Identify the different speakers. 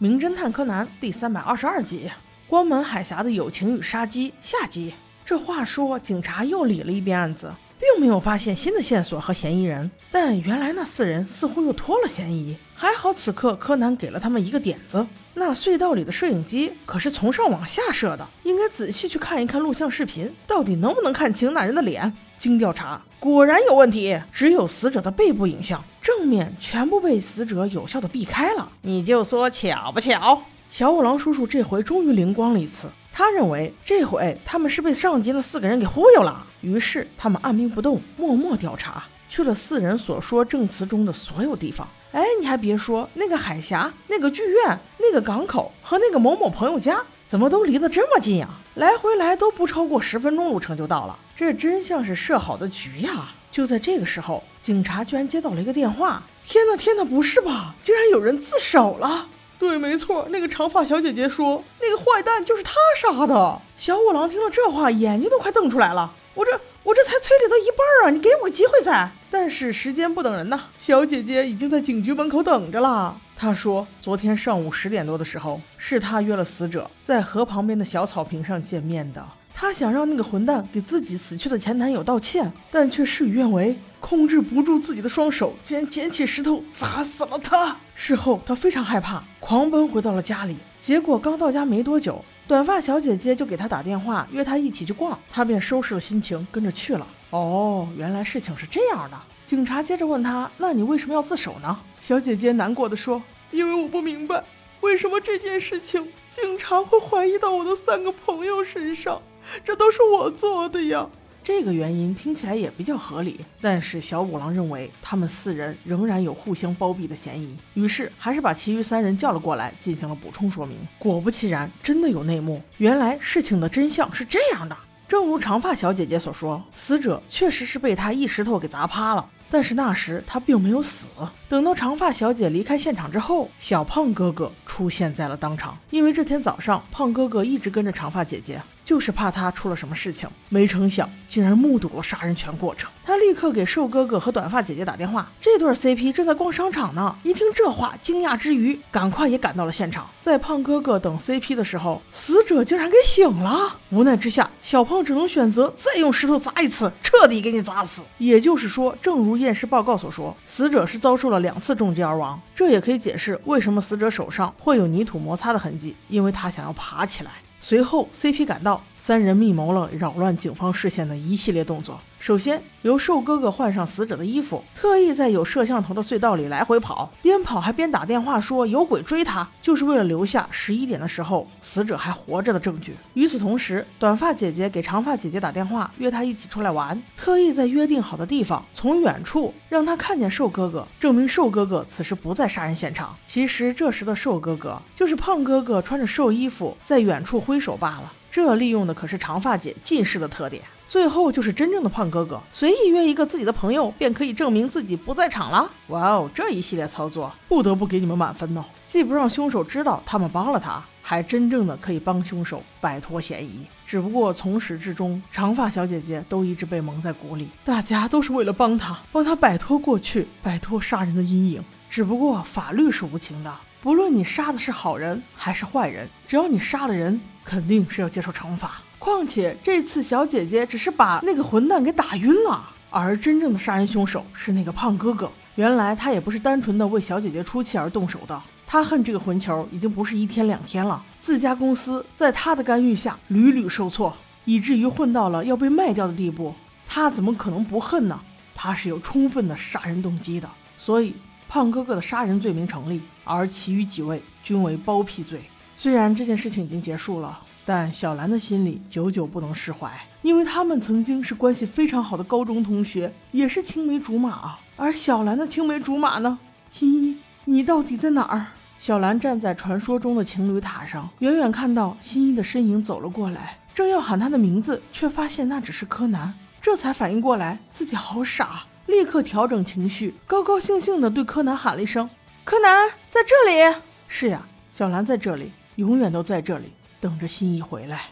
Speaker 1: 名侦探柯南》第三百二十二集：关门海峡的友情与杀机下集。这话说，警察又理了一遍案子，并没有发现新的线索和嫌疑人，但原来那四人似乎又脱了嫌疑。还好此刻柯南给了他们一个点子：那隧道里的摄影机可是从上往下摄的，应该仔细去看一看录像视频，到底能不能看清那人的脸。经调查，果然有问题，只有死者的背部影像，正面全部被死者有效的避开了。
Speaker 2: 你就说巧不巧？
Speaker 1: 小五郎叔叔这回终于灵光了一次，他认为这回他们是被上级那四个人给忽悠了。于是他们按兵不动，默默调查，去了四人所说证词中的所有地方。哎，你还别说，那个海峡、那个剧院、那个港口和那个某某朋友家。怎么都离得这么近呀？来回来都不超过十分钟路程就到了，这真像是设好的局呀！就在这个时候，警察居然接到了一个电话。天哪，天哪，不是吧？竟然有人自首了！对，没错，那个长发小姐姐说，那个坏蛋就是她杀的。小五郎听了这话，眼睛都快瞪出来了。我这，我这才推理到一半啊！你给我个机会噻！但是时间不等人呐，小姐姐已经在警局门口等着了。她说，昨天上午十点多的时候，是她约了死者在河旁边的小草坪上见面的。他想让那个混蛋给自己死去的前男友道歉，但却事与愿违，控制不住自己的双手，竟然捡起石头砸死了他。事后，他非常害怕，狂奔回到了家里。结果刚到家没多久，短发小姐姐就给他打电话，约他一起去逛。他便收拾了心情，跟着去了。哦，原来事情是这样的。警察接着问他：“那你为什么要自首呢？”小姐姐难过的说：“因为我不明白，为什么这件事情警察会怀疑到我的三个朋友身上，这都是我做的呀。”这个原因听起来也比较合理，但是小五郎认为他们四人仍然有互相包庇的嫌疑，于是还是把其余三人叫了过来进行了补充说明。果不其然，真的有内幕，原来事情的真相是这样的。正如长发小姐姐所说，死者确实是被他一石头给砸趴了。但是那时他并没有死。等到长发小姐离开现场之后，小胖哥哥出现在了当场。因为这天早上，胖哥哥一直跟着长发姐姐。就是怕他出了什么事情，没成想竟然目睹了杀人全过程。他立刻给瘦哥哥和短发姐姐打电话，这对 CP 正在逛商场呢。一听这话，惊讶之余，赶快也赶到了现场。在胖哥哥等 CP 的时候，死者竟然给醒了。无奈之下，小胖只能选择再用石头砸一次，彻底给你砸死。也就是说，正如验尸报告所说，死者是遭受了两次重击而亡。这也可以解释为什么死者手上会有泥土摩擦的痕迹，因为他想要爬起来。随后，CP 赶到，三人密谋了扰乱警方视线的一系列动作。首先，由瘦哥哥换上死者的衣服，特意在有摄像头的隧道里来回跑，边跑还边打电话说有鬼追他，就是为了留下十一点的时候死者还活着的证据。与此同时，短发姐姐给长发姐姐打电话，约她一起出来玩，特意在约定好的地方，从远处让她看见瘦哥哥，证明瘦哥哥此时不在杀人现场。其实这时的瘦哥哥就是胖哥哥穿着瘦衣服在远处挥手罢了。这利用的可是长发姐近视的特点。最后就是真正的胖哥哥，随意约一个自己的朋友，便可以证明自己不在场了。哇哦，这一系列操作不得不给你们满分哦！既不让凶手知道他们帮了他，还真正的可以帮凶手摆脱嫌疑。只不过从始至终，长发小姐姐都一直被蒙在鼓里，大家都是为了帮他，帮他摆脱过去，摆脱杀人的阴影。只不过法律是无情的，不论你杀的是好人还是坏人，只要你杀了人，肯定是要接受惩罚。况且这次小姐姐只是把那个混蛋给打晕了，而真正的杀人凶手是那个胖哥哥。原来他也不是单纯的为小姐姐出气而动手的，他恨这个混球已经不是一天两天了。自家公司在他的干预下屡屡受挫，以至于混到了要被卖掉的地步。他怎么可能不恨呢？他是有充分的杀人动机的。所以胖哥哥的杀人罪名成立，而其余几位均为包庇罪。虽然这件事情已经结束了。但小兰的心里久久不能释怀，因为他们曾经是关系非常好的高中同学，也是青梅竹马啊。而小兰的青梅竹马呢？新一，你到底在哪儿？小兰站在传说中的情侣塔上，远远看到新一的身影走了过来，正要喊他的名字，却发现那只是柯南，这才反应过来自己好傻，立刻调整情绪，高高兴兴地对柯南喊了一声：“柯南在这里。”是呀，小兰在这里，永远都在这里。等着新一回来。